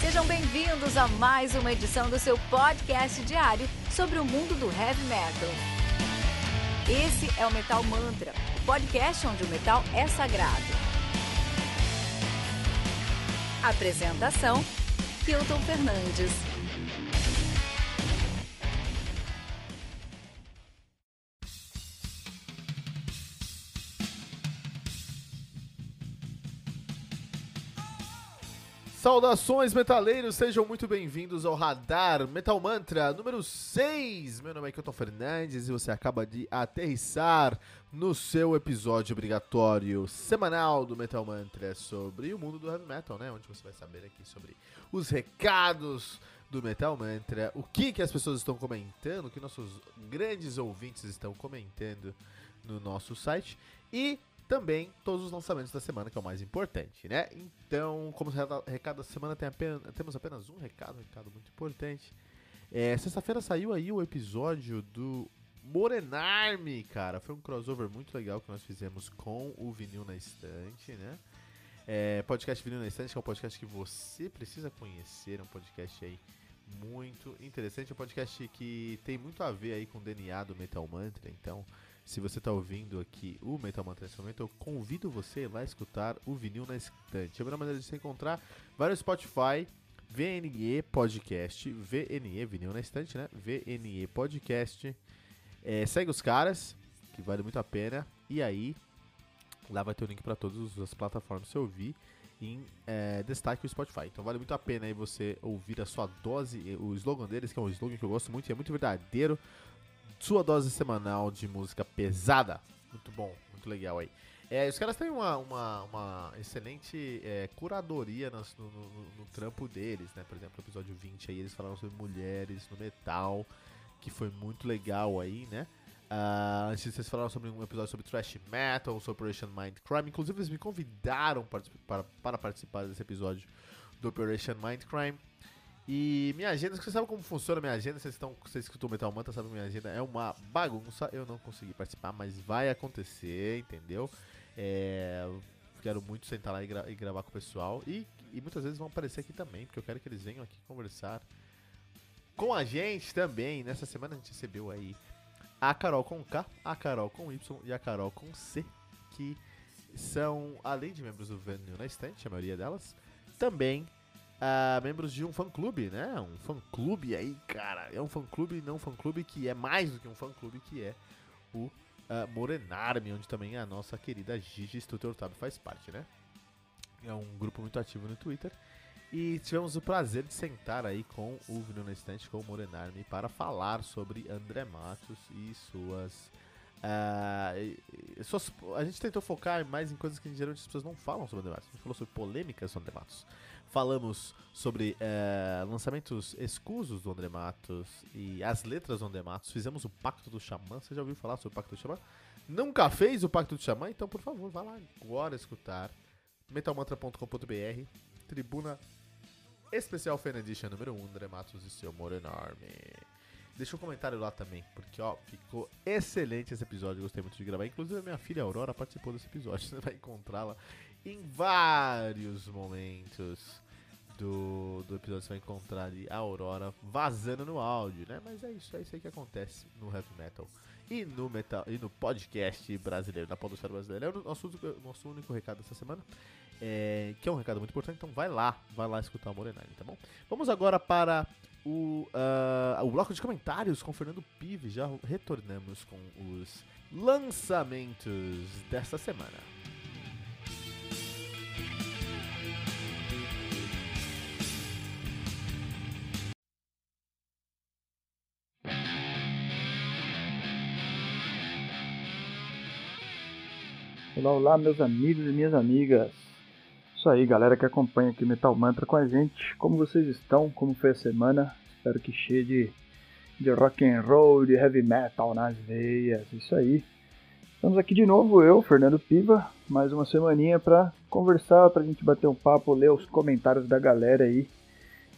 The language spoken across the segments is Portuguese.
Sejam bem-vindos a mais uma edição do seu podcast diário sobre o mundo do heavy metal. Esse é o Metal Mantra, o podcast onde o metal é sagrado. Apresentação: Kilton Fernandes. Saudações, metaleiros! Sejam muito bem-vindos ao Radar Metal Mantra número 6. Meu nome é Kilton Fernandes e você acaba de aterrissar no seu episódio obrigatório semanal do Metal Mantra sobre o mundo do heavy metal, né? Onde você vai saber aqui sobre os recados do Metal Mantra, o que, que as pessoas estão comentando, o que nossos grandes ouvintes estão comentando no nosso site e também todos os lançamentos da semana, que é o mais importante, né? Então, como recado da semana, tem apenas, temos apenas um recado, um recado muito importante. É, Sexta-feira saiu aí o episódio do Morenarme, cara. Foi um crossover muito legal que nós fizemos com o Vinil na Estante, né? É, podcast Vinil na Estante, que é um podcast que você precisa conhecer, é um podcast aí muito interessante, é um podcast que tem muito a ver aí com o DNA do Metal Mantra, então se você está ouvindo aqui o Metal Mantra nesse momento, eu convido você a lá escutar o vinil na estante. A melhor maneira de se encontrar, vai no Spotify, VNE Podcast, VNE, vinil na estante, né? VNE Podcast. É, segue os caras, que vale muito a pena. E aí, lá vai ter o link para todas as plataformas você ouvir em é, destaque o Spotify. Então vale muito a pena aí você ouvir a sua dose, o slogan deles, que é um slogan que eu gosto muito e é muito verdadeiro sua dose semanal de música pesada. Muito bom, muito legal aí. É, os caras têm uma, uma, uma excelente é, curadoria no, no, no, trampo deles, né? Por exemplo, no episódio 20 aí eles falaram sobre mulheres no metal, que foi muito legal aí, né? Uh, antes vocês falaram sobre um episódio sobre thrash metal, sobre Operation Mindcrime. Inclusive eles me convidaram para, para, para participar desse episódio do Operation Mindcrime. E minha agenda, você sabe como funciona minha agenda? Vocês, estão, vocês escutam Metal Manta, sabe que minha agenda é uma bagunça. Eu não consegui participar, mas vai acontecer, entendeu? É, quero muito sentar lá e, gra e, gravar com o pessoal. E, e muitas vezes vão aparecer aqui também, porque eu quero que eles venham aqui conversar com a gente também. Nessa semana a gente recebeu aí a Carol com K, a Carol com Y e a Carol com C, que são, além de membros do Venue na Estante, a maioria delas, também uh, membros de um fã-clube, né? Um fã-clube aí, cara. É um fã-clube, não fã-clube que é mais do que um fã-clube, que é o uh, Morenarme, onde também a nossa querida Gigi Stutter faz parte, né? É um grupo muito ativo no Twitter. E tivemos o prazer de sentar aí com o Vinil Estante, com o Morenarme, para falar sobre André Matos e suas Uh, suas, a gente tentou focar mais em coisas que geralmente as pessoas não falam sobre André Matos. A gente falou sobre polêmicas sobre André Matos. Falamos sobre é, lançamentos escusos do André Matos e as letras do André Matos. Fizemos o Pacto do Xamã. Você já ouviu falar sobre o Pacto do Xamã? Nunca fez o Pacto do Xamã? Então, por favor, vá lá agora escutar. metalmantra.com.br Tribuna Especial Fan Edition número 1, André Matos e seu amor enorme. Deixa um comentário lá também, porque ó, ficou excelente esse episódio, gostei muito de gravar. Inclusive a minha filha Aurora participou desse episódio, você vai encontrá-la em vários momentos do, do episódio você vai encontrar ali a Aurora vazando no áudio, né? Mas é isso, é isso aí que acontece no heavy metal e no metal e no podcast brasileiro, na podosfera brasileira. É o nosso, nosso único recado dessa semana, é, que é um recado muito importante, então vai lá, vai lá escutar o Morenine, tá bom? Vamos agora para o, uh, o bloco de comentários com Fernando Pive, já retornamos com os lançamentos dessa semana. Olá, olá, meus amigos e minhas amigas. Isso aí, galera que acompanha aqui Metal Mantra com a gente. Como vocês estão? Como foi a semana? Espero que cheio de, de rock and roll, de heavy metal nas veias. Isso aí. Estamos aqui de novo, eu, Fernando Piva, mais uma semaninha para conversar, para a gente bater um papo, ler os comentários da galera aí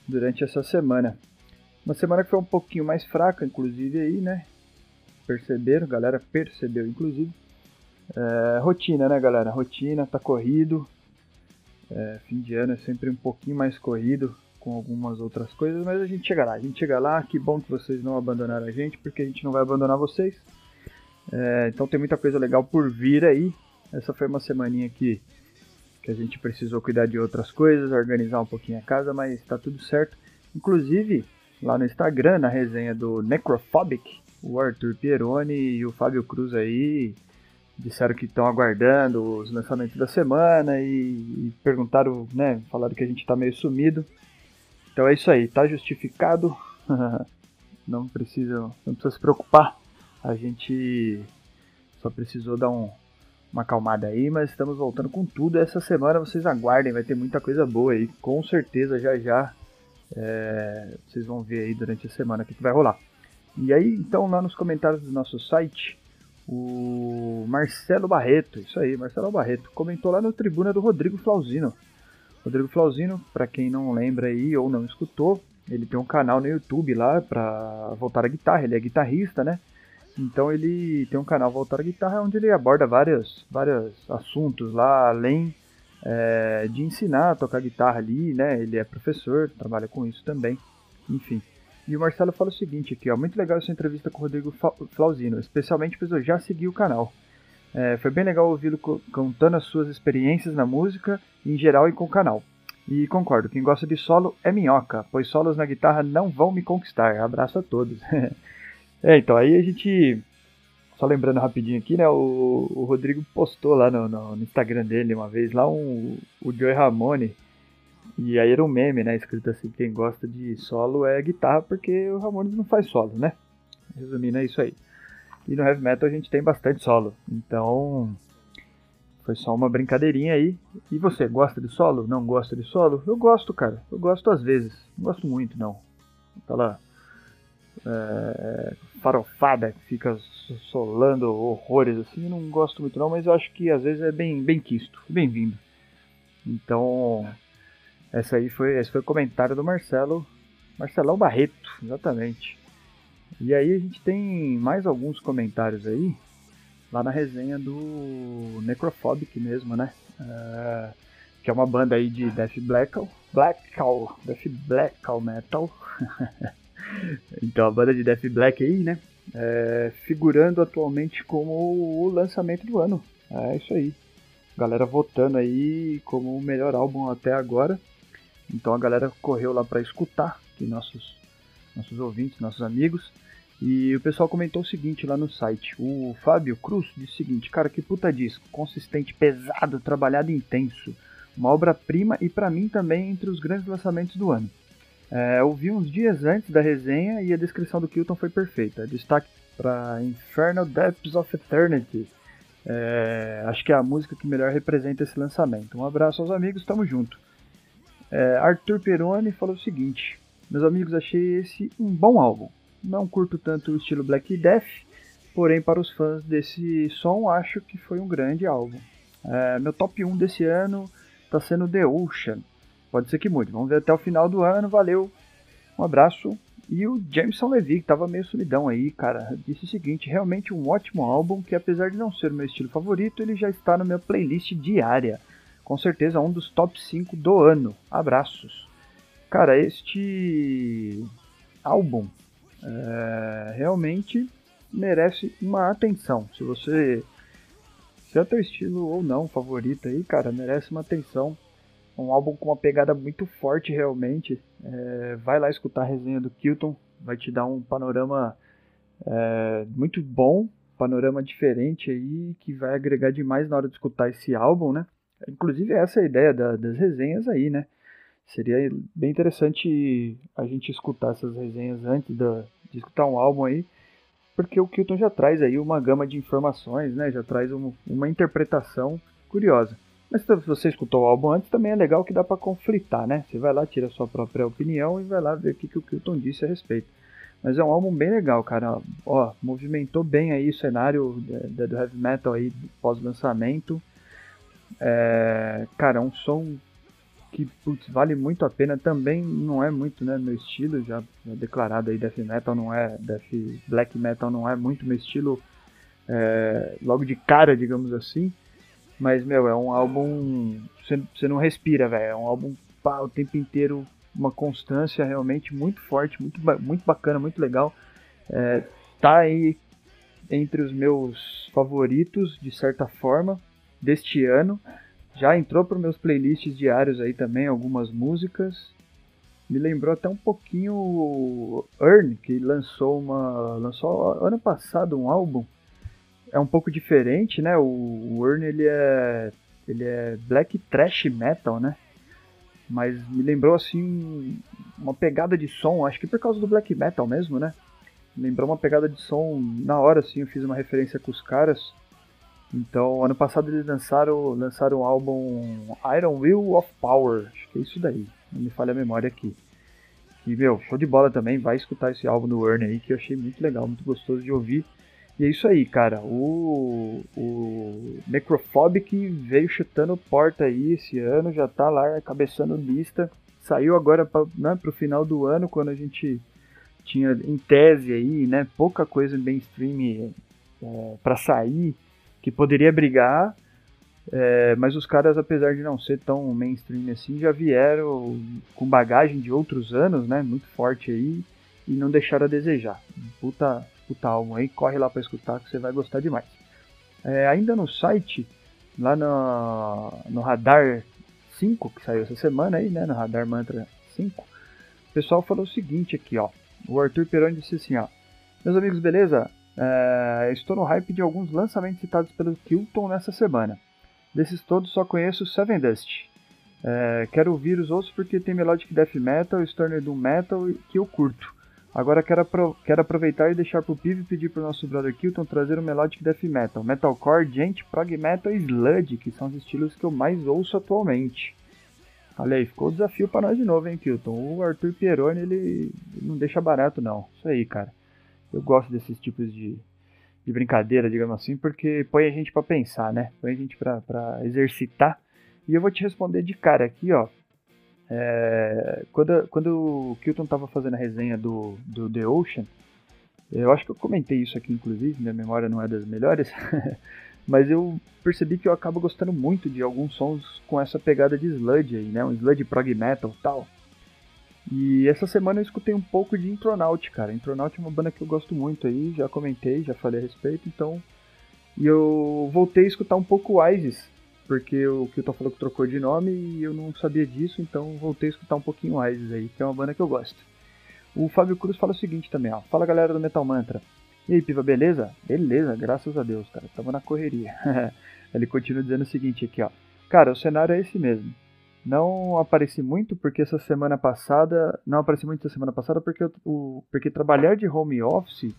durante essa semana. Uma semana que foi um pouquinho mais fraca, inclusive aí, né? Perceberam, galera percebeu, inclusive. É, rotina, né, galera? Rotina, tá corrido. É, fim de ano é sempre um pouquinho mais corrido com algumas outras coisas, mas a gente chega lá. A gente chega lá, que bom que vocês não abandonaram a gente, porque a gente não vai abandonar vocês. É, então tem muita coisa legal por vir aí. Essa foi uma semaninha que, que a gente precisou cuidar de outras coisas, organizar um pouquinho a casa, mas tá tudo certo. Inclusive, lá no Instagram, na resenha do Necrophobic, o Arthur Pieroni e o Fábio Cruz aí disseram que estão aguardando os lançamentos da semana e, e, perguntaram, né, falaram que a gente tá meio sumido. Então é isso aí, tá justificado. não precisa, não precisa se preocupar. A gente só precisou dar um, uma acalmada aí, mas estamos voltando com tudo. Essa semana vocês aguardem, vai ter muita coisa boa aí, com certeza já já. É, vocês vão ver aí durante a semana o que, que vai rolar. E aí, então, lá nos comentários do nosso site, o Marcelo Barreto, isso aí, Marcelo Barreto, comentou lá no tribuna do Rodrigo Flauzino. Rodrigo Flauzino, para quem não lembra aí ou não escutou, ele tem um canal no YouTube lá para voltar à guitarra, ele é guitarrista, né? Então ele tem um canal voltado à guitarra onde ele aborda vários, vários assuntos lá, além é, de ensinar a tocar guitarra ali, né? Ele é professor, trabalha com isso também, enfim. E o Marcelo fala o seguinte aqui, ó, muito legal essa entrevista com o Rodrigo Flauzino, especialmente eu já segui o canal. É, foi bem legal ouvi-lo contando as suas experiências na música, em geral e com o canal. E concordo, quem gosta de solo é minhoca, pois solos na guitarra não vão me conquistar. Abraço a todos. é, então aí a gente. Só lembrando rapidinho aqui, né? O, o Rodrigo postou lá no, no, no, Instagram dele uma vez lá um, o Joey Ramone e aí era um meme, né? Escrito assim: quem gosta de solo é guitarra, porque o Ramones não faz solo, né? Resumindo, é isso aí. E no heavy metal a gente tem bastante solo. Então, foi só uma brincadeirinha aí. E você, gosta de solo? Não gosta de solo? Eu gosto, cara. Eu gosto às vezes. Não gosto muito, não. Aquela é, farofada que fica solando horrores assim, eu não gosto muito não, mas eu acho que às vezes é bem, bem quisto, bem-vindo. Então, essa aí foi, esse foi o comentário do Marcelo, Marcelão Barreto, exatamente. E aí a gente tem mais alguns comentários aí, lá na resenha do Necrophobic mesmo, né? Uh, que é uma banda aí de Death Black, Black Death Black Metal. então a banda de Death Black aí, né? É, figurando atualmente como o lançamento do ano. É isso aí. Galera votando aí como o melhor álbum até agora. Então a galera correu lá para escutar, que nossos, nossos ouvintes, nossos amigos. E o pessoal comentou o seguinte lá no site. O Fábio Cruz disse o seguinte: Cara, que puta disco. Consistente, pesado, trabalhado intenso. Uma obra-prima e para mim também entre os grandes lançamentos do ano. É, eu vi uns dias antes da resenha e a descrição do Kilton foi perfeita. Destaque para Infernal Depths of Eternity. É, acho que é a música que melhor representa esse lançamento. Um abraço aos amigos, tamo junto. É, Arthur Peroni falou o seguinte: Meus amigos, achei esse um bom álbum. Não curto tanto o estilo Black Death, porém, para os fãs desse som, acho que foi um grande álbum. É, meu top 1 desse ano está sendo The Ocean. Pode ser que mude. Vamos ver até o final do ano. Valeu. Um abraço. E o Jameson Levy, que estava meio sumidão aí, cara, disse o seguinte: realmente um ótimo álbum que, apesar de não ser o meu estilo favorito, ele já está na minha playlist diária com certeza um dos top 5 do ano. Abraços. Cara, este álbum é, realmente merece uma atenção. Se você. Se é teu estilo ou não favorito aí, cara, merece uma atenção. Um álbum com uma pegada muito forte realmente. É, vai lá escutar a resenha do Kilton. Vai te dar um panorama é, muito bom. Panorama diferente aí. Que vai agregar demais na hora de escutar esse álbum, né? Inclusive essa é a ideia da, das resenhas aí, né? Seria bem interessante a gente escutar essas resenhas antes da, de escutar um álbum aí, porque o Kilton já traz aí uma gama de informações, né? Já traz um, uma interpretação curiosa. Mas se você escutou o álbum antes, também é legal que dá para conflitar, né? Você vai lá, tira a sua própria opinião e vai lá ver o que, que o Kilton disse a respeito. Mas é um álbum bem legal, cara. Ó, movimentou bem aí o cenário do heavy metal aí pós-lançamento. É, cara, é um som que putz, vale muito a pena. Também não é muito né, meu estilo, já, já declarado aí, death metal não é, death black metal não é muito meu estilo é, logo de cara, digamos assim. Mas, meu, é um álbum. Você não respira, velho. É um álbum pá, o tempo inteiro, uma constância realmente muito forte, muito, muito bacana, muito legal. É, tá aí entre os meus favoritos, de certa forma, deste ano. Já entrou para meus playlists diários aí também, algumas músicas. Me lembrou até um pouquinho o Earn, que lançou uma. lançou ano passado um álbum. É um pouco diferente, né? O, o Earn ele é. ele é black trash metal, né? Mas me lembrou assim uma pegada de som, acho que por causa do black metal mesmo, né? lembrou uma pegada de som na hora, assim, eu fiz uma referência com os caras. Então, ano passado eles lançaram, lançaram o álbum Iron Will of Power, acho que é isso daí, não me falha a memória aqui. E, meu, show de bola também, vai escutar esse álbum do Earn aí, que eu achei muito legal, muito gostoso de ouvir. E é isso aí, cara, o, o Necrophobic veio chutando porta aí esse ano, já tá lá cabeçando lista, saiu agora para né, pro final do ano, quando a gente tinha em tese aí, né, pouca coisa mainstream é, para sair que poderia brigar, é, mas os caras, apesar de não ser tão mainstream assim, já vieram com bagagem de outros anos, né, muito forte aí, e não deixaram a desejar. Puta, puta álbum aí, corre lá para escutar que você vai gostar demais. É, ainda no site, lá no, no Radar 5, que saiu essa semana aí, né, no Radar Mantra 5, o pessoal falou o seguinte aqui, ó. O Arthur Peroni disse assim, ó. Meus amigos, beleza? É, estou no hype de alguns lançamentos citados pelo Kilton nessa semana. Desses todos só conheço Seven Dust. É, quero ouvir os outros porque tem Melodic Death Metal, Stoner Doom Metal que eu curto. Agora quero, apro quero aproveitar e deixar pro Piv pedir pro nosso brother Kilton trazer o Melodic Death Metal, Metalcore, Gent, Prog Metal e Sludge, que são os estilos que eu mais ouço atualmente. Olha aí, ficou o desafio para nós de novo, hein, Kilton? O Arthur Pieroni, ele não deixa barato, não. Isso aí, cara. Eu gosto desses tipos de, de brincadeira, digamos assim, porque põe a gente para pensar, né? Põe a gente para exercitar. E eu vou te responder de cara aqui, ó. É, quando, quando o Kilton tava fazendo a resenha do, do The Ocean, eu acho que eu comentei isso aqui, inclusive, minha memória não é das melhores. Mas eu percebi que eu acabo gostando muito de alguns sons com essa pegada de sludge aí, né? Um sludge prog metal tal. E essa semana eu escutei um pouco de Intronaut, cara. Intronaut é uma banda que eu gosto muito aí, já comentei, já falei a respeito, então. E eu voltei a escutar um pouco o Isis, porque o Kilton falou que trocou de nome e eu não sabia disso, então voltei a escutar um pouquinho o Isis aí, que é uma banda que eu gosto. O Fábio Cruz fala o seguinte também, ó. Fala galera do Metal Mantra. E aí, Piva, beleza? Beleza, graças a Deus, cara. Tamo na correria. Ele continua dizendo o seguinte aqui, ó. Cara, o cenário é esse mesmo. Não apareci muito porque essa semana passada. Não apareci muito essa semana passada porque, o, porque trabalhar de home office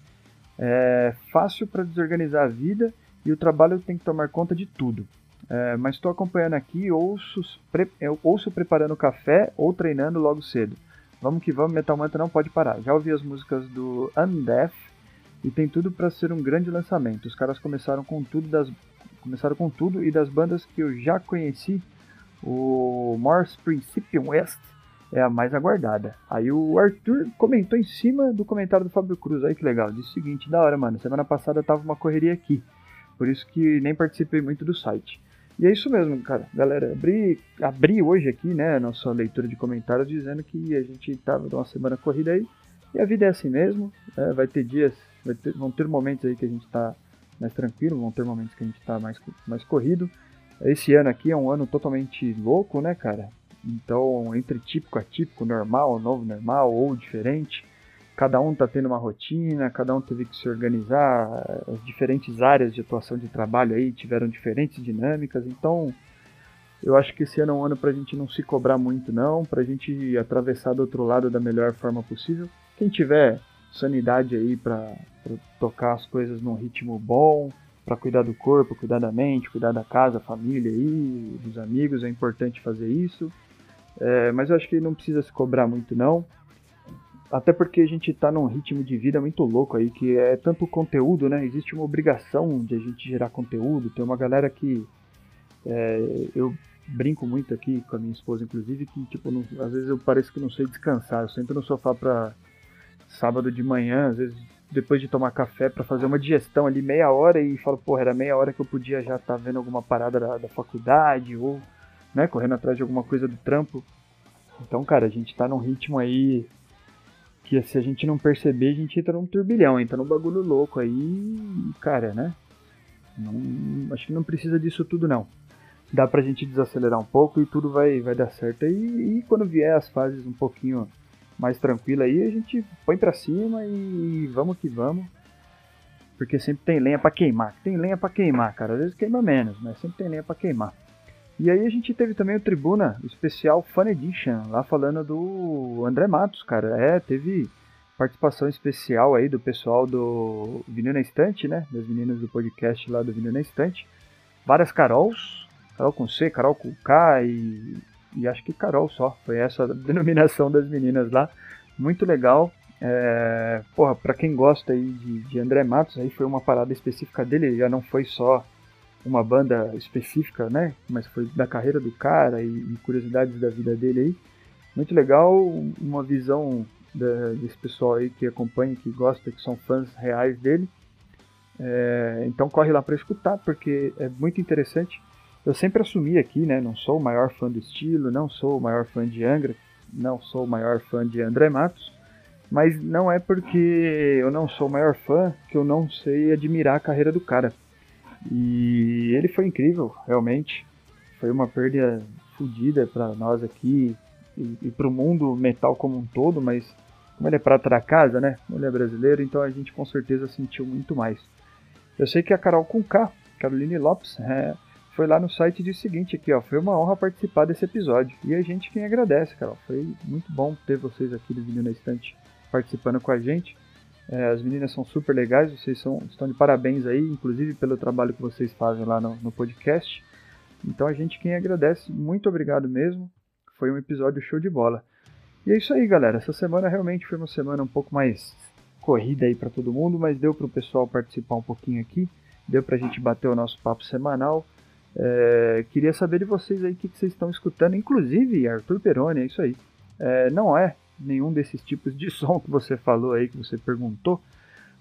é fácil para desorganizar a vida e o trabalho tem que tomar conta de tudo. É, mas estou acompanhando aqui, ouço, pre, ouço preparando café ou treinando logo cedo. Vamos que vamos, Metal Mantra não pode parar. Já ouvi as músicas do Undeath e tem tudo para ser um grande lançamento. Os caras começaram com tudo das começaram com tudo e das bandas que eu já conheci, o Morse Principium West é a mais aguardada. Aí o Arthur comentou em cima do comentário do Fábio Cruz, aí que legal, disse o seguinte, da hora, mano, semana passada tava uma correria aqui, por isso que nem participei muito do site. E é isso mesmo, cara. Galera, abri, abri hoje aqui, né, nossa leitura de comentários dizendo que a gente tava numa semana corrida aí, e a vida é assim mesmo, é, vai ter dias ter, vão ter momentos aí que a gente está mais tranquilo, vão ter momentos que a gente está mais, mais corrido. Esse ano aqui é um ano totalmente louco, né, cara? Então, entre típico, atípico, normal, novo normal ou diferente, cada um está tendo uma rotina, cada um teve que se organizar, as diferentes áreas de atuação de trabalho aí tiveram diferentes dinâmicas, então eu acho que esse ano é um ano para a gente não se cobrar muito não, para a gente atravessar do outro lado da melhor forma possível. Quem tiver sanidade aí para tocar as coisas num ritmo bom, para cuidar do corpo, cuidar da mente, cuidar da casa, família aí, dos amigos, é importante fazer isso. É, mas eu acho que não precisa se cobrar muito não. Até porque a gente está num ritmo de vida muito louco aí, que é tanto conteúdo, né? Existe uma obrigação de a gente gerar conteúdo. Tem uma galera que é, eu brinco muito aqui com a minha esposa, inclusive, que tipo, não, às vezes eu pareço que não sei descansar. Eu sento no sofá para sábado de manhã, às vezes depois de tomar café para fazer uma digestão ali meia hora e falo, porra, era meia hora que eu podia já estar tá vendo alguma parada da, da, faculdade ou, né, correndo atrás de alguma coisa do trampo. Então, cara, a gente tá num ritmo aí que se a gente não perceber, a gente entra num turbilhão, entra num bagulho louco aí, cara, né? Não, acho que não precisa disso tudo não. Dá pra gente desacelerar um pouco e tudo vai, vai dar certo. E, e quando vier as fases um pouquinho mais tranquila aí, a gente põe pra cima e vamos que vamos. Porque sempre tem lenha para queimar. Tem lenha para queimar, cara. Às vezes queima menos, mas sempre tem lenha para queimar. E aí a gente teve também o Tribuna, especial Fun Edition, lá falando do André Matos, cara. É, teve participação especial aí do pessoal do Vinil na Estante, né? Das meninas do podcast lá do Vinil na Estante. Várias Carols, Carol com C, Carol com K e e acho que Carol só, foi essa a denominação das meninas lá. Muito legal. É, porra, pra quem gosta aí de, de André Matos, aí foi uma parada específica dele, já não foi só uma banda específica, né? Mas foi da carreira do cara e, e curiosidades da vida dele aí. Muito legal, uma visão da, desse pessoal aí que acompanha, que gosta, que são fãs reais dele. É, então corre lá para escutar, porque é muito interessante. Eu sempre assumi aqui, né? Não sou o maior fã do estilo, não sou o maior fã de Angra, não sou o maior fã de André Matos, mas não é porque eu não sou o maior fã que eu não sei admirar a carreira do cara. E ele foi incrível, realmente. Foi uma perda fodida para nós aqui e, e para o mundo metal como um todo, mas como ele é prata da casa, né? Ele é brasileiro, então a gente com certeza sentiu muito mais. Eu sei que a Carol K, Caroline Lopes, é, foi lá no site e disse o seguinte aqui, ó, foi uma honra participar desse episódio. E a gente quem agradece, Carol. Foi muito bom ter vocês aqui do Menino na Estante participando com a gente. É, as meninas são super legais, vocês são, estão de parabéns aí, inclusive pelo trabalho que vocês fazem lá no, no podcast. Então a gente quem agradece, muito obrigado mesmo. Foi um episódio show de bola. E é isso aí, galera. Essa semana realmente foi uma semana um pouco mais corrida aí para todo mundo, mas deu para o pessoal participar um pouquinho aqui, deu para a gente bater o nosso papo semanal. É, queria saber de vocês aí o que, que, vocês estão escutando, inclusive Arthur Peroni, é isso aí. É, não é nenhum desses tipos de som que você falou aí, que você perguntou,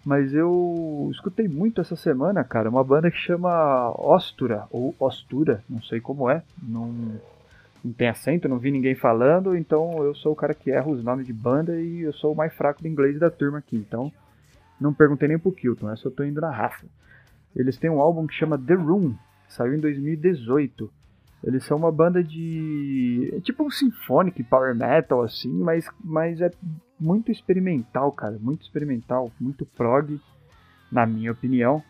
mas eu escutei muito essa semana, cara, uma banda que chama Ostura, ou Ostura, não sei como é, não, não tem acento, não vi ninguém falando, então eu sou o cara que erra os nomes de banda e eu sou o mais fraco do inglês da turma aqui, então não perguntei nem pro Kilton, essa eu tô indo na raça. Eles têm um álbum que chama The Room, Saiu em 2018. Eles são uma banda de. É tipo um symphonic power metal, assim, mas, mas é muito experimental, cara. Muito experimental, muito prog, na minha opinião.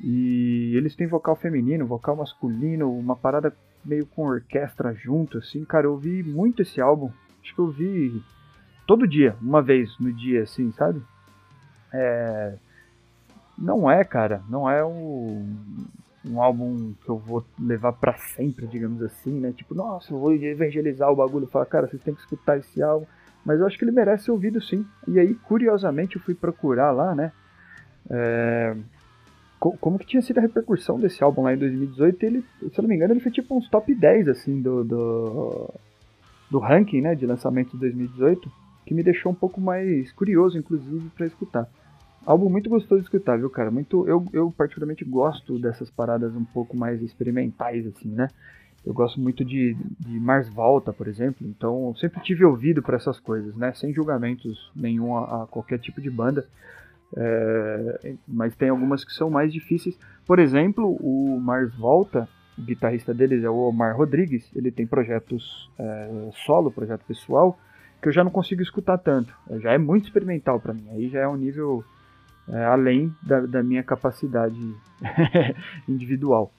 E eles têm vocal feminino, vocal masculino, uma parada meio com orquestra junto, assim. Cara, eu ouvi muito esse álbum. Acho que eu ouvi todo dia, uma vez no dia, assim, sabe? É. Não é, cara, não é um um álbum que eu vou levar para sempre, digamos assim, né? Tipo, nossa, eu vou evangelizar o bagulho, falar, cara, vocês têm que escutar esse álbum. Mas eu acho que ele merece ser ouvido sim. E aí, curiosamente, eu fui procurar lá, né? É... Como que tinha sido a repercussão desse álbum lá em 2018? Ele, se eu não me engano, ele foi tipo uns top 10, assim, do, do, do ranking, né? De lançamento de 2018. Que me deixou um pouco mais curioso, inclusive, para escutar. Álbum muito gostoso de escutar, viu, cara? Muito, eu, eu particularmente gosto dessas paradas um pouco mais experimentais, assim, né? Eu gosto muito de, de Mars Volta, por exemplo, então sempre tive ouvido para essas coisas, né? Sem julgamentos nenhum a, a qualquer tipo de banda. É, mas tem algumas que são mais difíceis. Por exemplo, o Mars Volta, o guitarrista deles é o Omar Rodrigues, ele tem projetos é, solo, projeto pessoal, que eu já não consigo escutar tanto. Já é muito experimental para mim. Aí já é um nível é, além da, da, minha capacidade individual.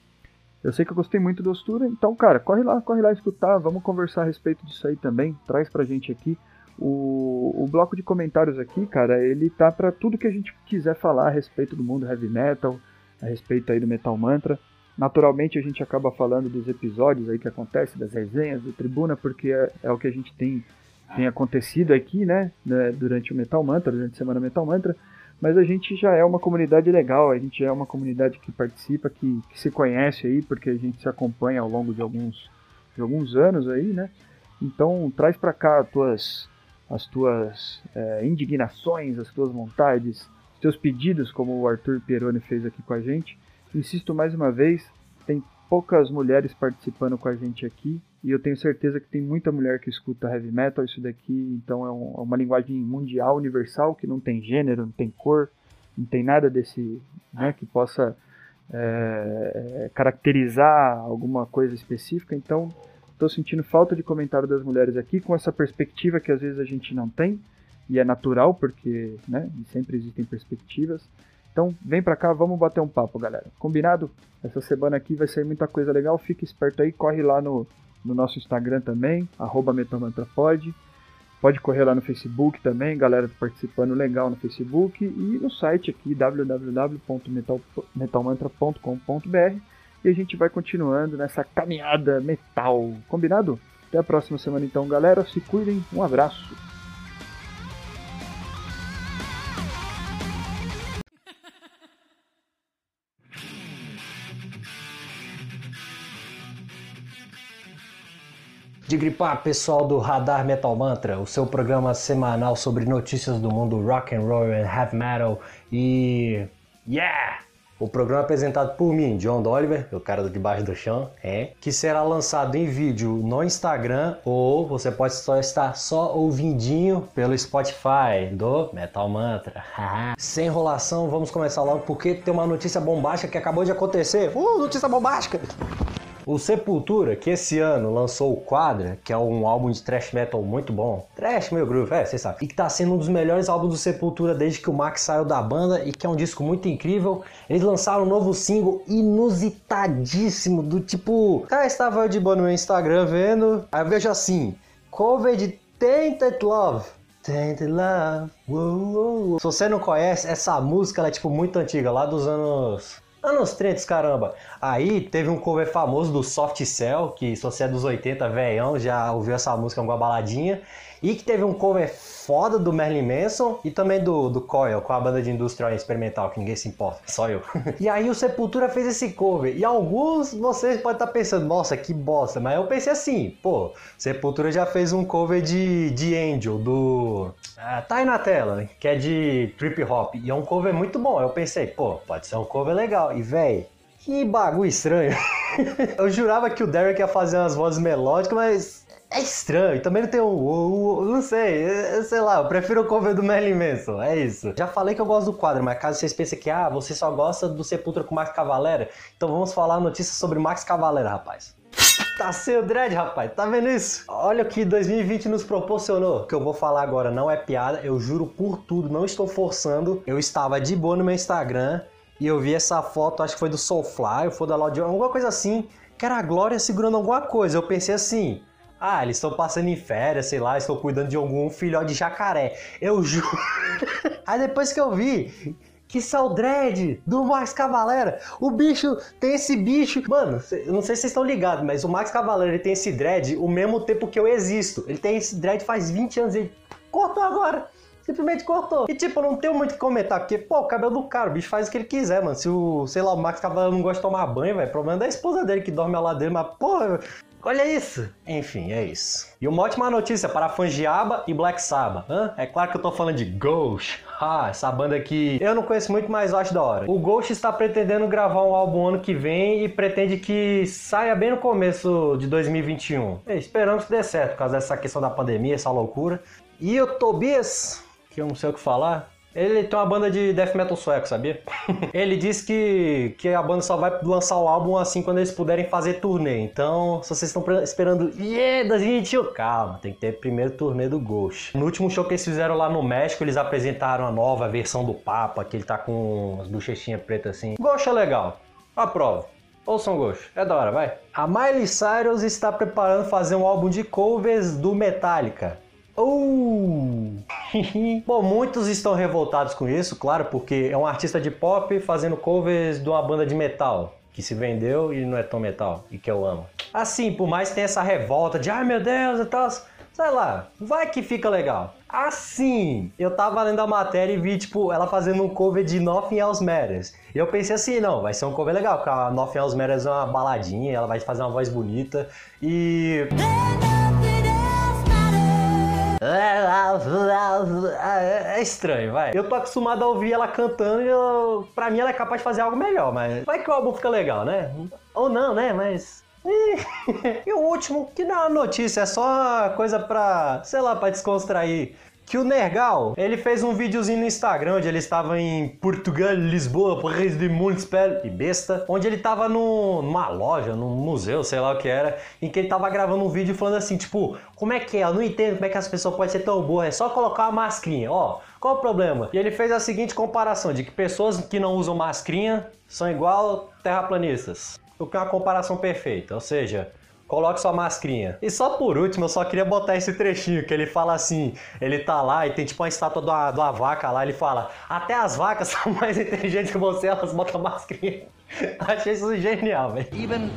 Eu sei que eu gostei muito do Ostura, então, cara, corre lá, corre lá escutar, vamos conversar a respeito disso aí também, traz pra gente aqui. O, o bloco de comentários aqui, cara, ele tá para tudo que a gente quiser falar a respeito do mundo heavy metal, a respeito aí do Metal Mantra. Naturalmente a gente acaba falando dos episódios aí que acontece, das resenhas, do Tribuna, porque é, é o que a gente tem, tem acontecido aqui, né, né, durante o Metal Mantra, durante a semana Metal Mantra mas a gente já é uma comunidade legal, a gente é uma comunidade que participa, que, que se conhece aí, porque a gente se acompanha ao longo de alguns, de alguns anos aí, né? Então traz para cá as tuas, as tuas é, indignações, as tuas vontades seus pedidos, como o Arthur Pieroni fez aqui com a gente. Insisto mais uma vez, tem poucas mulheres participando com a gente aqui e eu tenho certeza que tem muita mulher que escuta heavy metal. Isso daqui, então, é, um, é uma linguagem mundial, universal, que não tem gênero, não tem cor, não tem nada desse né, que possa é, caracterizar alguma coisa específica. Então, estou sentindo falta de comentário das mulheres aqui com essa perspectiva que às vezes a gente não tem e é natural porque, né, sempre existem perspectivas. Então, vem pra cá, vamos bater um papo, galera. Combinado? Essa semana aqui vai sair muita coisa legal. Fique esperto aí, corre lá no, no nosso Instagram também, arroba Metamantrapod. Pode correr lá no Facebook também, galera participando legal no Facebook e no site aqui www.metalmantra.com.br e a gente vai continuando nessa caminhada metal. Combinado? Até a próxima semana então, galera. Se cuidem. Um abraço. De gripar, pessoal do Radar Metal Mantra, o seu programa semanal sobre notícias do mundo rock and roll and heavy metal e yeah! O programa é apresentado por mim, John Oliver, o cara do debaixo do chão, é, que será lançado em vídeo no Instagram ou você pode só estar só ouvidinho pelo Spotify do Metal Mantra. Sem enrolação, vamos começar logo porque tem uma notícia bombástica que acabou de acontecer. Uh, notícia bombástica! O Sepultura, que esse ano lançou o Quadra, que é um álbum de thrash metal muito bom. Thrash, meu groove, é, você sabe. E que tá sendo um dos melhores álbuns do Sepultura desde que o Max saiu da banda e que é um disco muito incrível. Eles lançaram um novo single inusitadíssimo, do tipo... Cara, estava eu de boa no meu Instagram vendo, aí eu vejo assim, cover de Tainted Love. Tainted Love, uou, uou. Se você não conhece, essa música é tipo muito antiga, lá dos anos Anos 30, caramba. Aí teve um cover famoso do Soft Cell, que se você é dos 80, velhão, já ouviu essa música alguma baladinha. E que teve um cover foda do Merlin Manson e também do, do Coil, com a banda de industrial experimental, que ninguém se importa, só eu. e aí o Sepultura fez esse cover. E alguns vocês podem estar pensando, nossa, que bosta. Mas eu pensei assim, pô, Sepultura já fez um cover de, de Angel, do. Ah, tá aí na tela, que é de trip hop. E é um cover muito bom. Eu pensei, pô, pode ser um cover legal. E véi, que bagulho estranho. eu jurava que o Derek ia fazer umas vozes melódicas, mas é estranho. Também não tem um. Não sei, sei lá, eu prefiro o cover do Merlin Manson. É isso. Já falei que eu gosto do quadro, mas caso vocês pensem que, ah, você só gosta do Sepultura com Max Cavalera, então vamos falar notícias sobre Max Cavalera, rapaz. Tá sem o dread, rapaz. Tá vendo isso? Olha o que 2020 nos proporcionou. O que eu vou falar agora não é piada, eu juro por tudo, não estou forçando. Eu estava de boa no meu Instagram e eu vi essa foto, acho que foi do Soulfly, ou foi da Loud, alguma coisa assim, que era a Glória segurando alguma coisa. Eu pensei assim, ah, eles estão passando em férias, sei lá, estão cuidando de algum filhote de jacaré. Eu juro. Aí depois que eu vi que Saldred do Max Cavalera. O bicho tem esse bicho. Mano, eu não sei se vocês estão ligados, mas o Max Cavalera ele tem esse dread o mesmo tempo que eu existo. Ele tem esse dread faz 20 anos. Ele cortou agora. Simplesmente cortou. E tipo, eu não tenho muito o que comentar, porque, pô, o cabelo do cara, o bicho faz o que ele quiser, mano. Se o, sei lá, o Max Cavalera não gosta de tomar banho, velho, problema é da esposa dele que dorme ao lado dele, mas, porra, Olha isso! Enfim, é isso. E uma ótima notícia para ABBA e Black Sabbath. Hã? É claro que eu tô falando de Ghost. Ah, essa banda aqui eu não conheço muito, mas acho da hora. O Ghost está pretendendo gravar um álbum ano que vem e pretende que saia bem no começo de 2021. E esperamos que dê certo, por causa dessa questão da pandemia, essa loucura. E o Tobias, que eu não sei o que falar, ele tem uma banda de death metal sueco, sabia? ele disse que, que a banda só vai lançar o álbum assim quando eles puderem fazer turnê. Então, se vocês estão esperando, yeah, 2021, calma, tem que ter primeiro turnê do Ghost. No último show que eles fizeram lá no México, eles apresentaram a nova versão do Papa, que ele tá com as bochechinhas pretas assim. Ghost é legal, aprovo. Ouçam Ghost, é da hora, vai. A Miley Cyrus está preparando fazer um álbum de covers do Metallica. Uh! Bom, muitos estão revoltados com isso, claro, porque é um artista de pop fazendo covers de uma banda de metal que se vendeu e não é tão metal e que eu amo. Assim, por mais que tenha essa revolta de ai meu Deus e tal, sei lá, vai que fica legal. Assim, eu tava lendo a matéria e vi, tipo, ela fazendo um cover de Nothing Else Matters. E eu pensei assim, não, vai ser um cover legal, porque a Nothing Else Matters é uma baladinha, ela vai fazer uma voz bonita e... É estranho, vai. Eu tô acostumado a ouvir ela cantando e eu, pra mim ela é capaz de fazer algo melhor, mas vai que o álbum fica legal, né? Ou não, né? Mas e o último, que não é notícia, é só coisa pra, sei lá, pra descontrair que o Nergal, ele fez um videozinho no Instagram onde ele estava em Portugal, Lisboa, Paris de Municipal e besta, onde ele estava numa loja, num museu, sei lá o que era, em que ele estava gravando um vídeo falando assim, tipo, como é que é? Eu não entendo como é que as pessoas podem ser tão boas, é só colocar uma mascrinha, ó. Qual o problema? E ele fez a seguinte comparação de que pessoas que não usam mascrinha são igual terraplanistas. O que é uma comparação perfeita, ou seja, coloque sua mascrinha. E só por último, eu só queria botar esse trechinho que ele fala assim: ele tá lá e tem tipo uma estátua de uma, de uma vaca lá, ele fala: Até as vacas são mais inteligentes que você, elas botam mascrinha. Achei isso genial, velho. Even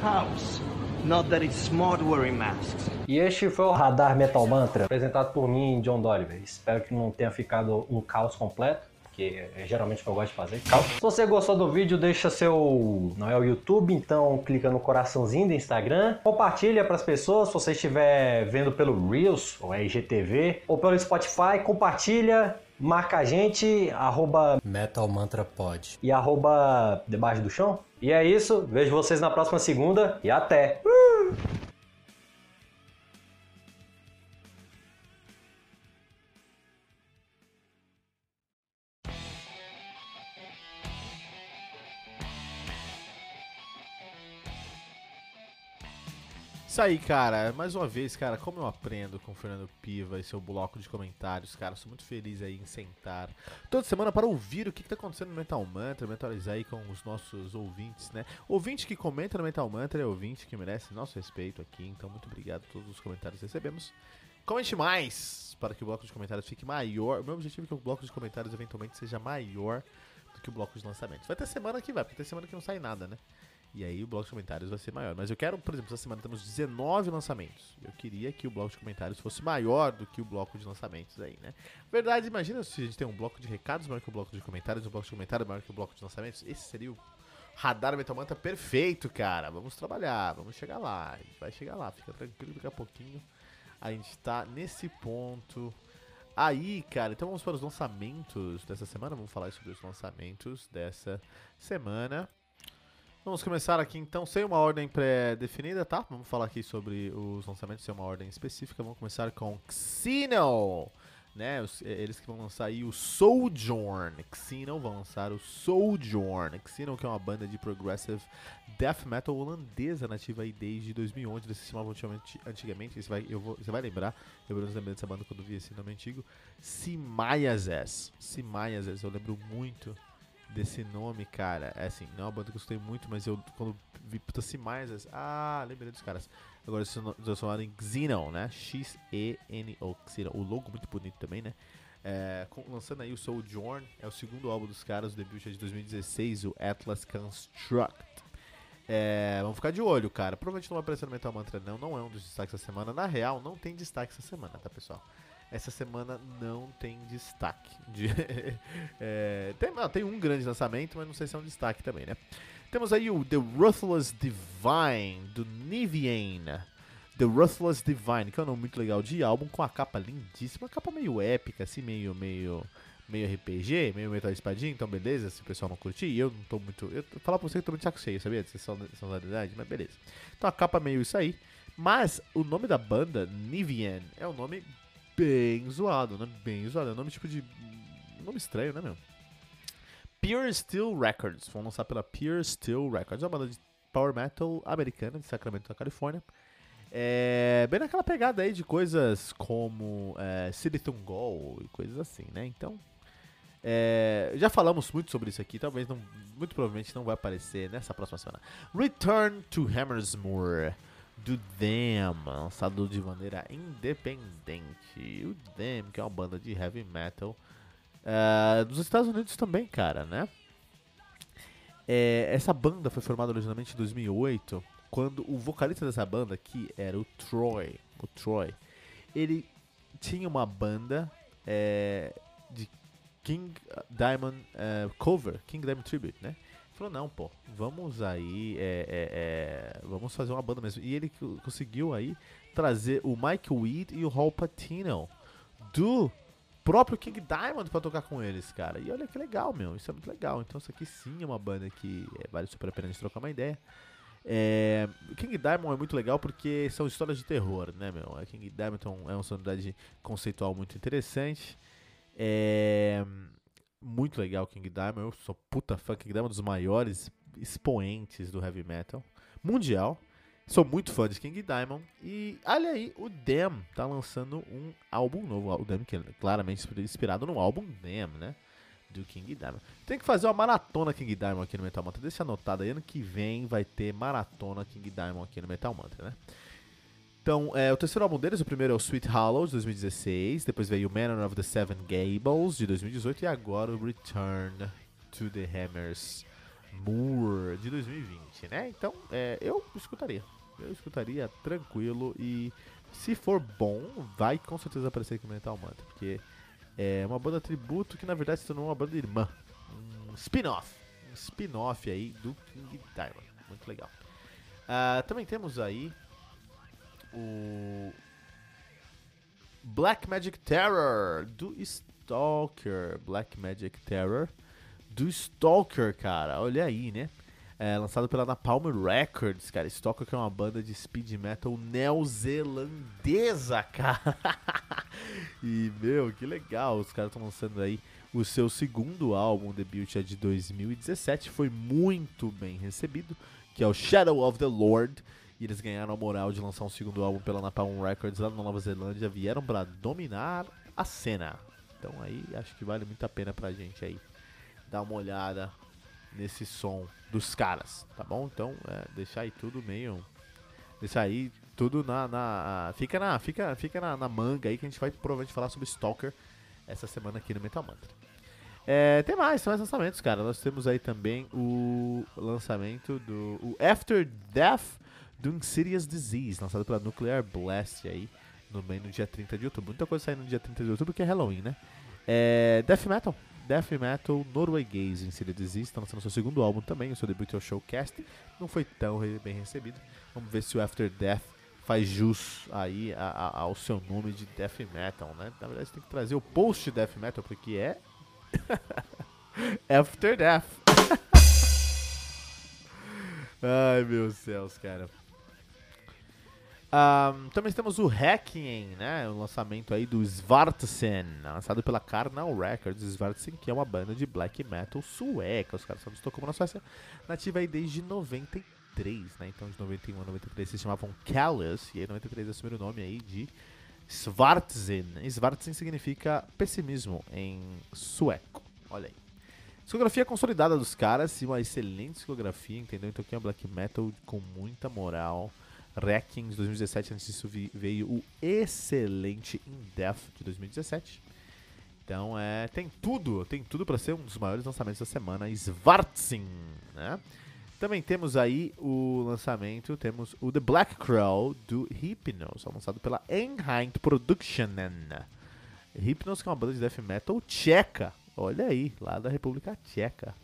cows. Not that it's smart wearing masks. E este foi o Radar Metal Mantra, apresentado por mim, John Dolliver. Espero que não tenha ficado um caos completo que é geralmente o que eu gosto de fazer. Se você gostou do vídeo, deixa seu. Não é o YouTube, então clica no coraçãozinho do Instagram. Compartilha para as pessoas. Se você estiver vendo pelo Reels, ou IGTV, ou pelo Spotify, compartilha. Marca a gente, arroba Metal Mantra Pod. E arroba debaixo do chão. E é isso, vejo vocês na próxima segunda e até! Uh! Isso aí, cara. Mais uma vez, cara, como eu aprendo com o Fernando Piva e seu bloco de comentários, cara. Sou muito feliz aí em sentar toda semana para ouvir o que, que tá acontecendo no Metal Mantra, mentalizar aí com os nossos ouvintes, né? Ouvinte que comenta no Metal Mantra é ouvinte que merece nosso respeito aqui. Então, muito obrigado a todos os comentários que recebemos. Comente mais para que o bloco de comentários fique maior. O meu objetivo é que o bloco de comentários eventualmente seja maior do que o bloco de lançamentos. Vai ter semana que vai, porque tem semana que não sai nada, né? E aí o bloco de comentários vai ser maior. Mas eu quero, por exemplo, essa semana temos 19 lançamentos. Eu queria que o bloco de comentários fosse maior do que o bloco de lançamentos aí, né? Verdade, imagina se a gente tem um bloco de recados maior que o bloco de comentários, um bloco de comentários maior que o bloco de lançamentos. Esse seria o radar Metalmanta perfeito, cara. Vamos trabalhar, vamos chegar lá. A gente vai chegar lá, fica tranquilo, daqui a pouquinho. A gente tá nesse ponto. Aí, cara, então vamos para os lançamentos dessa semana. Vamos falar sobre os lançamentos dessa semana. Vamos começar aqui então sem uma ordem pré-definida, tá? Vamos falar aqui sobre os lançamentos sem uma ordem específica. Vamos começar com Xeno, né? Os, eles que vão lançar aí o Sojourn. Xeno vão lançar o Sojourn. Xeno que é uma banda de progressive death metal holandesa nativa aí desde 2011. Eles se chamavam antigamente, você vai, eu vou, você vai lembrar, eu me lembrei dessa banda quando vi esse nome antigo. Simayazes. Simayazes, eu lembro muito desse nome, cara. É assim, não é uma banda que eu gostei muito, mas eu quando vi puta mais, ah, lembrei dos caras. Agora eles transformaram em Xenon, né? X-E-N-O, Xenon. O logo muito bonito também, né? É, lançando aí o Sojourn, é o segundo álbum dos caras, o debut é de 2016, o Atlas Construct. É, vamos ficar de olho, cara. Provavelmente não vai aparecer no Metal Mantra, não. Não é um dos destaques da semana. Na real, não tem destaque essa semana, tá, pessoal? Essa semana não tem destaque. De, é, tem, não, tem um grande lançamento, mas não sei se é um destaque também, né? Temos aí o The Ruthless Divine, do Nivian. The Ruthless Divine, que é um nome muito legal de álbum, com a capa lindíssima, capa meio épica, assim, meio, meio, meio RPG, meio Metal Espadinha, então beleza, se o pessoal não curtir, eu não tô muito... Eu falar pra você que eu tô muito saco cheio, sabia? Dessa sonoridade, mas beleza. Então a capa meio isso aí, mas o nome da banda, Nivian, é um nome bem zoado, né? Bem zoado. É um nome tipo de. Nome estranho, né, meu? Pure Steel Records. Vão lançar pela Pure Steel Records. É uma banda de power metal americana de Sacramento, na Califórnia. É, bem naquela pegada aí de coisas como é, Silicon Goal e coisas assim, né? Então, é, já falamos muito sobre isso aqui, talvez não, muito provavelmente não vai aparecer nessa próxima semana. Return to Hammersmoor do Them, lançado de maneira independente. O Them, que é uma banda de heavy metal uh, dos Estados Unidos também, cara, né? É, essa banda foi formada originalmente em 2008, quando o vocalista dessa banda, que era o Troy, o Troy, ele tinha uma banda é, de King Diamond uh, cover, King Diamond Tribute, né? Falou, não, pô, vamos aí é, é, é vamos fazer uma banda mesmo. E ele conseguiu aí trazer o Mike Weed e o Hal Patino do próprio King Diamond pra tocar com eles, cara. E olha que legal, meu. Isso é muito legal. Então isso aqui sim é uma banda que é, vale super a pena de trocar uma ideia. É, King Diamond é muito legal porque são histórias de terror, né, meu? A King Diamond é uma sonoridade conceitual muito interessante. É muito legal King Diamond. Eu sou puta fã King Diamond, um dos maiores expoentes do heavy metal mundial. Sou muito fã de King Diamond. E olha aí, o Dem tá lançando um álbum novo. O Dem que é claramente inspirado no álbum Dem, né? Do King Diamond. Tem que fazer uma maratona King Diamond aqui no Metal Mantra. Deixa anotado aí. Ano que vem vai ter maratona King Diamond aqui no Metal Mantra, né? Então, é, o terceiro álbum deles, o primeiro é o Sweet Hollow, de 2016. Depois veio Manor of the Seven Gables, de 2018. E agora o Return to the Hammers Moor, de 2020, né? Então, é, eu escutaria. Eu escutaria tranquilo. E se for bom, vai com certeza aparecer aqui no Metal Mantra. Porque é uma banda tributo que, na verdade, se tornou uma banda irmã. Um spin-off. Um spin-off aí do King Diamond. Muito legal. Uh, também temos aí o Black Magic Terror do Stalker. Black Magic Terror do Stalker, cara. Olha aí, né? É, lançado pela Napalm Records, cara. Stalker que é uma banda de speed metal neozelandesa, cara. e, meu, que legal. Os caras estão lançando aí o seu segundo álbum, debut é de 2017. Foi muito bem recebido, que é o Shadow of the Lord. E eles ganharam a moral de lançar um segundo álbum pela Napalm Records lá na Nova Zelândia. Vieram para dominar a cena. Então aí acho que vale muito a pena pra gente aí dar uma olhada nesse som dos caras, tá bom? Então é, deixar aí tudo meio. Deixar aí tudo na. na fica na, fica, fica na, na, manga aí que a gente vai provavelmente falar sobre Stalker essa semana aqui no Metal Mantra. É, tem mais, tem mais lançamentos, cara. Nós temos aí também o lançamento do o After Death do Insidious Disease, lançado pela Nuclear Blast aí, no, no dia 30 de outubro. Muita coisa saindo no dia 30 de outubro, que é Halloween, né? É, Death Metal. Death Metal norueguês Insidious Disease, está lançando seu segundo álbum também, o seu debut é o Showcast. Não foi tão bem recebido. Vamos ver se o After Death faz jus aí a, a, ao seu nome de Death Metal, né? Na verdade, você tem que trazer o post Death Metal, porque é. After Death. Ai, meus céus, cara. Um, também temos o Hacking, né? O lançamento aí do Svartsen, lançado pela Carnal Records. Svartsen, que é uma banda de black metal sueca. Os caras são de Estocolmo na Suécia, nativa aí desde 93, né? Então de 91 a 93 se chamavam Callus, e aí 93 assumiram o nome aí de Svartsen. Svartsen significa pessimismo em sueco. Olha aí. Discografia consolidada dos caras uma excelente discografia, entendeu? Então aqui é um black metal com muita moral Wrecking de 2017, antes disso veio o excelente In Death de 2017. Então é, tem tudo, tem tudo para ser um dos maiores lançamentos da semana, Svartsin, né? Também temos aí o lançamento, temos o The Black Crow do Hypnos, lançado pela Enhind Productionen. Hypnos que é uma banda de death metal tcheca, olha aí, lá da República Tcheca.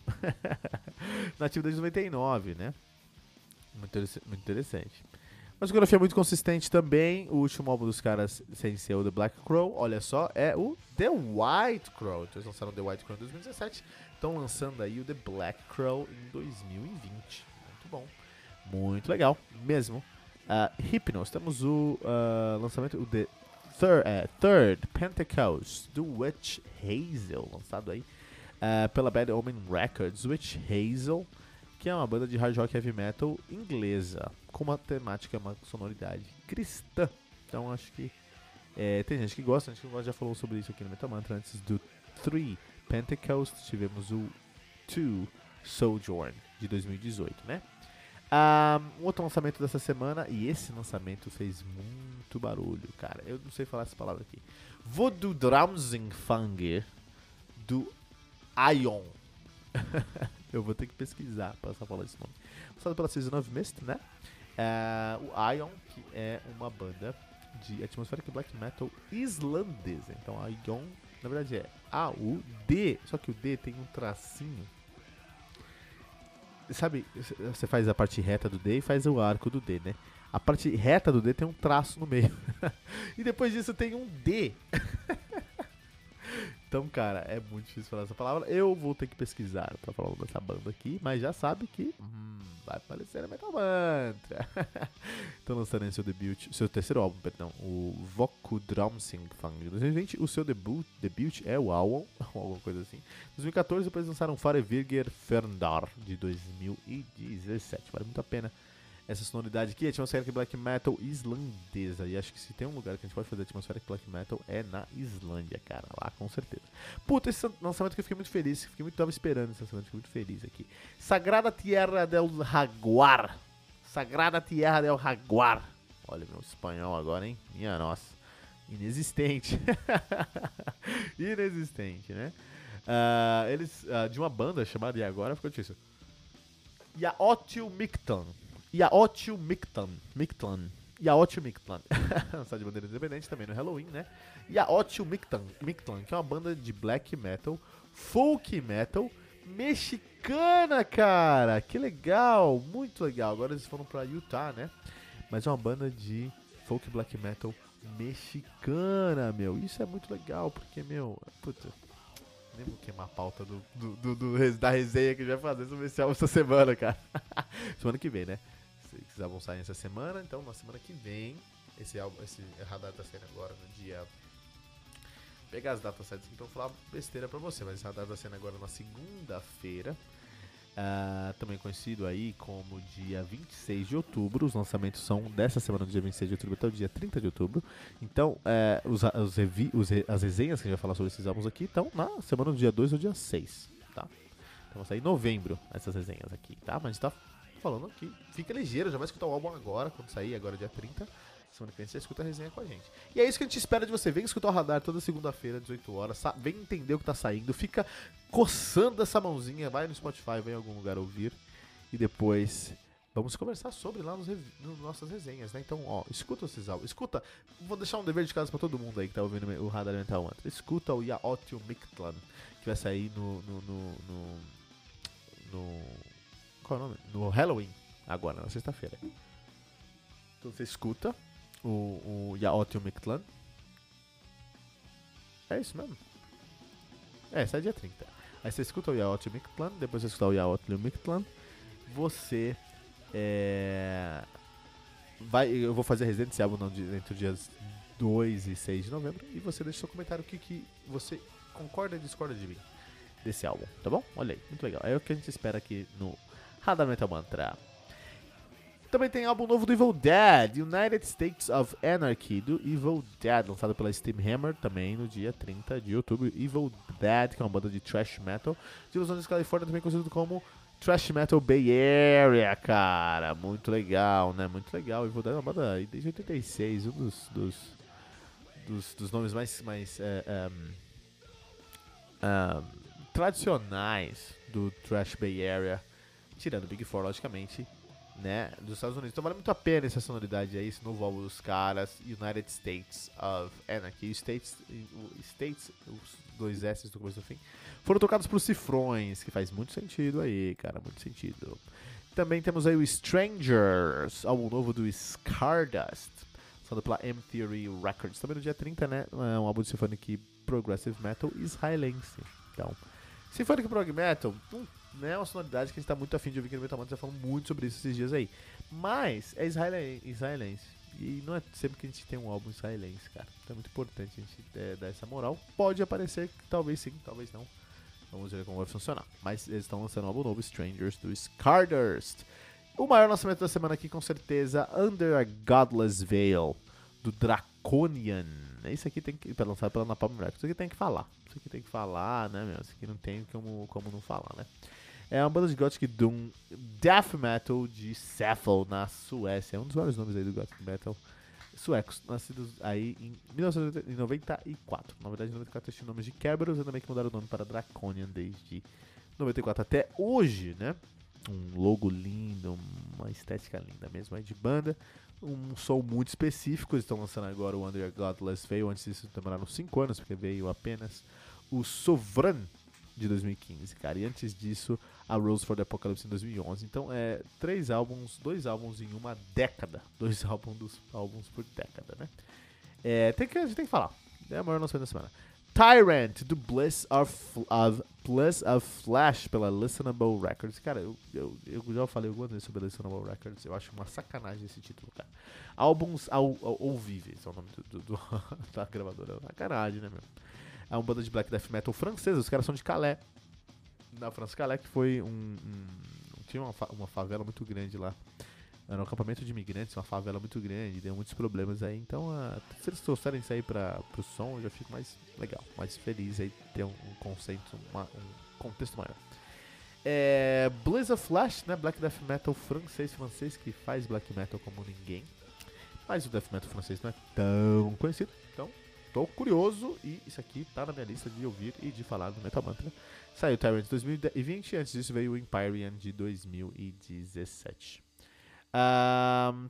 Nativa desde 99, né? Muito, muito interessante. Uma discografia muito consistente também. O último álbum dos caras, sem ser o The Black Crow, olha só, é o The White Crow. Então eles lançaram The White Crow em 2017. Estão lançando aí o The Black Crow em 2020. Muito bom. Muito legal, mesmo. Uh, Hypnos, temos o uh, lançamento, o The Third, uh, Third Pentecost do Witch Hazel, lançado aí uh, pela Bad Omen Records. Witch Hazel que é uma banda de hard rock heavy metal inglesa, com uma temática, uma sonoridade cristã. Então acho que é, tem gente que gosta, a gente já falou sobre isso aqui no Metal Mantra antes do 3 Pentecost, tivemos o 2 Sojourn de 2018, né? Um outro lançamento dessa semana, e esse lançamento fez muito barulho, cara. Eu não sei falar essa palavra aqui. Voodoo Drowsing Fang do Ion. Eu vou ter que pesquisar para falar esse nome. Lançado pela Season of Mist, né? É, o Ion, que é uma banda de atmospheric black metal islandesa. Então, Ion, na verdade, é A-U-D, só que o D tem um tracinho sabe, você faz a parte reta do D e faz o arco do D, né? A parte reta do D tem um traço no meio. e depois disso tem um D. Então, cara, é muito difícil falar essa palavra. Eu vou ter que pesquisar pra falar dessa banda aqui, mas já sabe que hum, vai aparecer a Metal Mantra. Estão lançando seu debut, seu terceiro álbum, perdão, o Voku Dromsing Fang de 2020. O seu debut, debut é o álbum, alguma coisa assim. Em 2014, depois lançaram Farevirger Ferndar de 2017. Vale muito a pena essa sonoridade aqui, atmospheric black metal islandesa. E acho que se tem um lugar que a gente pode fazer atmospheric black metal é na Islândia, cara. Lá com certeza. Puta, esse lançamento que eu fiquei muito feliz. Fiquei muito, tava esperando esse lançamento, fiquei muito feliz aqui. Sagrada Tierra del Jaguar. Sagrada Tierra del Jaguar. Olha meu espanhol agora, hein? Minha nossa. Inexistente. Inexistente, né? Uh, eles, uh, de uma banda chamada E Agora, ficou difícil. Yaotil Mictan. Yaotil Mictlan. Mictlan. Yaotil Mictlan. Lançado de bandeira independente também no Halloween, né? Yaotil Mictlan, Mictlan, que é uma banda de black metal, folk metal, mexicana, cara. Que legal, muito legal. Agora eles foram pra Utah, né? Mas é uma banda de folk black metal mexicana, meu. Isso é muito legal, porque, meu, puta, nem vou queimar a pauta do, do, do, do, da resenha que a gente vai fazer sobre esse álbum essa semana, cara. semana que vem, né? Álbuns saem essa semana, então na semana que vem, esse álbum, esse radar tá saindo agora no dia. Pegar as datas certas então vou falar besteira pra você, mas esse radar tá saindo agora na segunda-feira. Uh, também conhecido aí como dia 26 de outubro. Os lançamentos são dessa semana, do dia 26 de outubro até o dia 30 de outubro. Então, uh, os, os, os, as resenhas que a gente vai falar sobre esses álbuns aqui estão na semana do dia 2 ou dia 6, tá? Então, vão sair em novembro essas resenhas aqui, tá? Mas gente tá falando aqui. Fica ligeiro, já vai escutar o álbum agora, quando sair, agora dia 30. Semana que vem você escuta a resenha com a gente. E é isso que a gente espera de você. Vem escutar o radar toda segunda-feira, 18 horas. Vem entender o que tá saindo. Fica coçando essa mãozinha. Vai no Spotify, vai em algum lugar ouvir. E depois vamos conversar sobre lá nos, nos nossas resenhas, né? Então, ó, escuta esses álbuns. Escuta, vou deixar um dever de casa para todo mundo aí que tá ouvindo o Radar Mental Mantra. Escuta o Yaotio Mictlan, que vai sair no, no, no, no, no qual é o nome? No Halloween, agora, na sexta-feira. Então você escuta o, o Yaotio Mictlan. É isso mesmo? É, sai dia 30. Aí você escuta o Yaotio Mictlan, depois você escuta o Yaotio Mictlan, você é, vai, eu vou fazer resenha desse álbum entre os dias 2 e 6 de novembro e você deixa seu comentário o que, que você concorda e discorda de mim desse álbum, tá bom? Olha aí, muito legal. É o que a gente espera aqui no Radar Metal Mantra. Também tem álbum novo do Evil Dead, United States of Anarchy, do Evil Dead, lançado pela Steam Hammer também no dia 30 de outubro. Evil Dead, que é uma banda de thrash metal de Los Angeles, Califórnia, também conhecido como Thrash Metal Bay Area, cara. Muito legal, né? Muito legal. Evil Dead é uma banda desde 86, um dos, dos, dos, dos nomes mais, mais é, é, é, tradicionais do Thrash Bay Area tirando Big Four, logicamente, né, dos Estados Unidos. Então vale muito a pena essa sonoridade aí, esse novo álbum dos caras, United States of Anarchy. States, States, os dois S do começo do fim, foram tocados por Cifrões, que faz muito sentido aí, cara, muito sentido. Também temos aí o Strangers, álbum novo do Scardust, lançado pela M-Theory Records, também no dia 30, né, é um álbum de Symphonic Progressive Metal israelense. Então, Symphonic Prog Metal, um é uma sonoridade que a gente tá muito afim de ouvir aqui no Metal Mantra, já falando muito sobre isso esses dias aí. Mas é israelense. E não é sempre que a gente tem um álbum israelense, cara. Então é muito importante a gente é, dar essa moral. Pode aparecer, talvez sim, talvez não. Vamos ver como vai funcionar. Mas eles estão lançando um álbum novo, Strangers, do Scardurst. O maior lançamento da semana aqui, com certeza, Under a Godless Veil, do Draconian. Isso aqui tem que. Lançar pela Napalm Records, isso aqui tem que falar. Isso aqui tem que falar, né, meu? Isso aqui não tem como, como não falar, né? É uma banda de Gothic Doom Death Metal de Cephal, na Suécia. É um dos vários nomes aí do Gothic Metal. Suecos, nascidos aí em 1994. Na verdade, em 94 tinha nomes de Kerberos e também que mudaram o nome para Draconian desde 94 até hoje, né? Um logo lindo, uma estética linda mesmo aí de banda. Um som muito específico. Eles estão lançando agora o Under Godless Veil. Antes disso demoraram 5 anos, porque veio apenas o Sovran de 2015, cara. E antes disso, a Rose for the Apocalypse em 2011. Então, é três álbuns, dois álbuns em uma década. Dois álbuns, álbuns por década, né? É, tem que, a gente tem que falar. É a maior lançamento da semana. Tyrant, do Bliss of, of, Bliss of Flash, pela Listenable Records. Cara, eu, eu, eu já falei algumas vezes sobre a Listenable Records. Eu acho uma sacanagem esse título, cara. Álbuns ao, ao, ouvíveis é o nome do, do, do da gravadora. Sacanagem, né, meu? É uma banda de black death metal francesa. Os caras são de Calais. Na França, Calais, que foi um. um tinha uma, uma favela muito grande lá. Era um acampamento de imigrantes, uma favela muito grande, deu muitos problemas aí. Então, uh, se eles trouxerem isso aí para o som, eu já fico mais legal, mais feliz aí ter um, um conceito, uma, um contexto maior. É, Blaze of Flash, né? Black Death Metal francês, francês que faz black metal como ninguém. Mas o death metal francês não é tão conhecido, então tô curioso e isso aqui tá na minha lista de ouvir e de falar no Metal Mantra. Saiu Tyrant 2020, antes disso veio o Empyrean de 2017.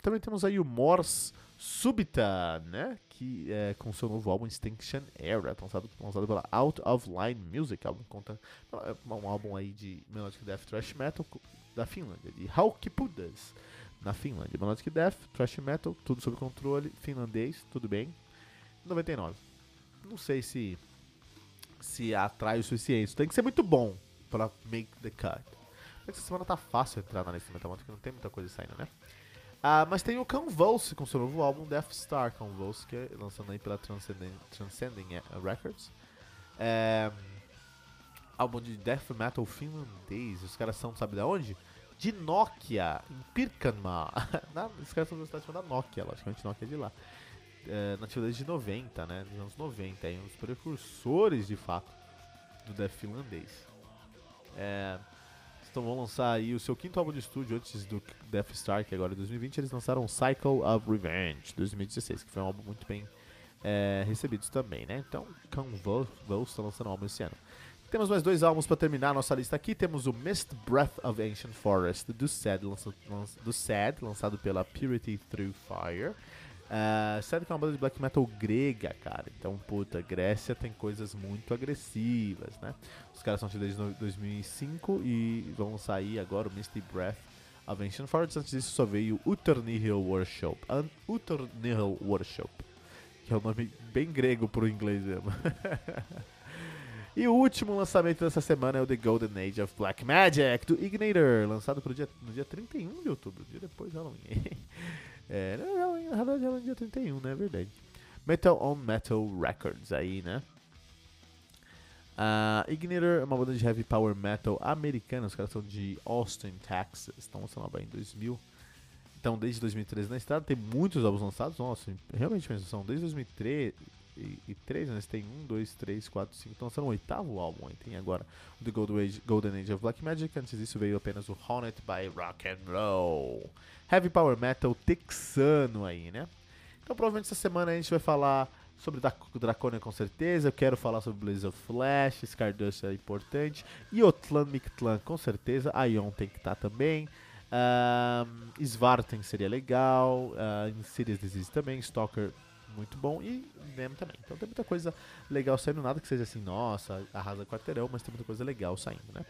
Também temos aí o Morse Subita, né? Que é com seu novo álbum Extinction Era, lançado, lançado pela Out of Line Music. Álbum conta é um álbum aí de Melodic Death Thrash Metal da Finlândia, de Haukipudas, na Finlândia. Melodic Death, Thrash Metal, tudo sob controle, finlandês, tudo bem. 99. Não sei se se atrai o suficiente. Tem que ser muito bom para make the cut. Essa semana tá fácil entrar na lista Metal porque não tem muita coisa saindo, né? Ah, mas tem o Convulse com seu novo álbum Death Star Convulse, que é lançando aí pela Transcending, Transcending Records. É, álbum de death metal finlandês. Os caras são, sabe de onde? De Nokia, em Pirkanmaa. os caras são da cidade chamada Nokia, logicamente Nokia é de lá. É, nativa desde 90, né? Dos anos 90, aí, um dos precursores de fato do death finlandês. É, então vão lançar aí o seu quinto álbum de estúdio antes do Death Star, que agora é 2020. Eles lançaram Cycle of Revenge 2016, que foi um álbum muito bem é, recebido também, né? Então, Convulse está lançando um álbum esse ano. Temos mais dois álbuns para terminar a nossa lista aqui. Temos o Mist Breath of Ancient Forest do Sad, lançado, do Sad, lançado pela Purity Through Fire. Uh, sério que é uma banda de black metal grega, cara. Então, puta, Grécia tem coisas muito agressivas, né? Os caras são desde 2005 e vão sair agora o Misty Breath Ancient Forest. Antes disso só veio Uternihil Worship. An Uternihil Worship. Que é um nome bem grego pro inglês mesmo. e o último lançamento dessa semana é o The Golden Age of Black Magic, do Ignitor. Lançado pro dia, no dia 31 de outubro, dia depois de Halloween. É, na verdade ela é dia 31, né? É verdade. Metal on Metal Records aí, né? Uh, Ignitor é uma banda de heavy power metal americana. Os caras são de Austin, Texas. Estão lançando lá em 2000. Então, desde 2013 na estrada, tem muitos álbuns lançados. Nossa, realmente. São desde 2003 e, 3, né? Tem 1, 2, 3, 4, 5. Então, lançando o oitavo álbum. Aí tem agora o The Golden Age, Golden Age of Black Magic. Antes disso veio apenas o Haunted by Rock and Roll heavy power metal texano aí, né? Então provavelmente essa semana a gente vai falar sobre Draconia com certeza, eu quero falar sobre Blaze of Flash, Stardust é importante, e Otlan Mictlan com certeza, Ion tem que estar tá também, um, Svarten seria legal, uh, Insidious Disease também, Stalker muito bom. E Nem também. Então tem muita coisa legal saindo, nada que seja assim, nossa, arrasa quarteirão, mas tem muita coisa legal saindo, né?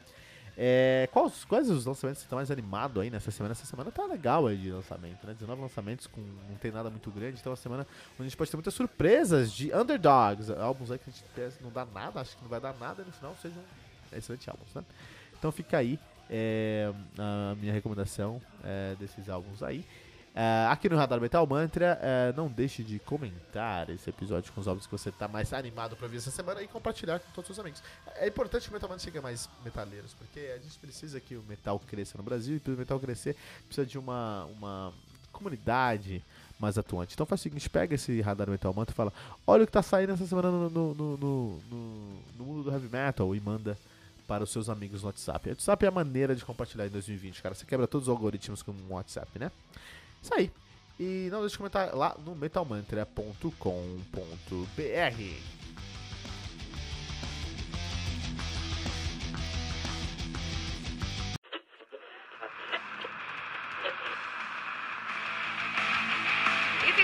É, quais, quais os lançamentos que estão mais animados aí nessa semana? Essa semana tá legal aí de lançamento, né? 19 lançamentos com não tem nada muito grande, então é uma semana onde a gente pode ter muitas surpresas de underdogs, álbuns aí que a gente não dá nada, acho que não vai dar nada no final sejam excelentes álbuns, né? Então fica aí é, a minha recomendação é, desses álbuns aí. Uh, aqui no Radar Metal Mantra, uh, não deixe de comentar esse episódio com os álbuns que você está mais animado para ver essa semana e compartilhar com todos os seus amigos. É importante que o Metal Mantra chegue a mais metaleiros, porque a gente precisa que o metal cresça no Brasil e para o metal crescer precisa de uma, uma comunidade mais atuante. Então faz o seguinte, pega esse Radar Metal Mantra e fala, olha o que está saindo essa semana no, no, no, no, mundo do heavy metal e manda para os seus amigos no WhatsApp. O WhatsApp é a maneira de compartilhar em 2020, cara. Você quebra todos os algoritmos com o WhatsApp, né? Isso aí. E não deixe de comentar lá no metalmantra.com.br.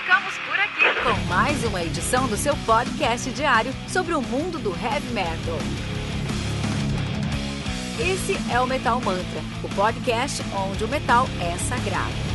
Ficamos por aqui com mais uma edição do seu podcast diário sobre o mundo do heavy metal. Esse é o Metal Mantra, o podcast onde o metal é sagrado.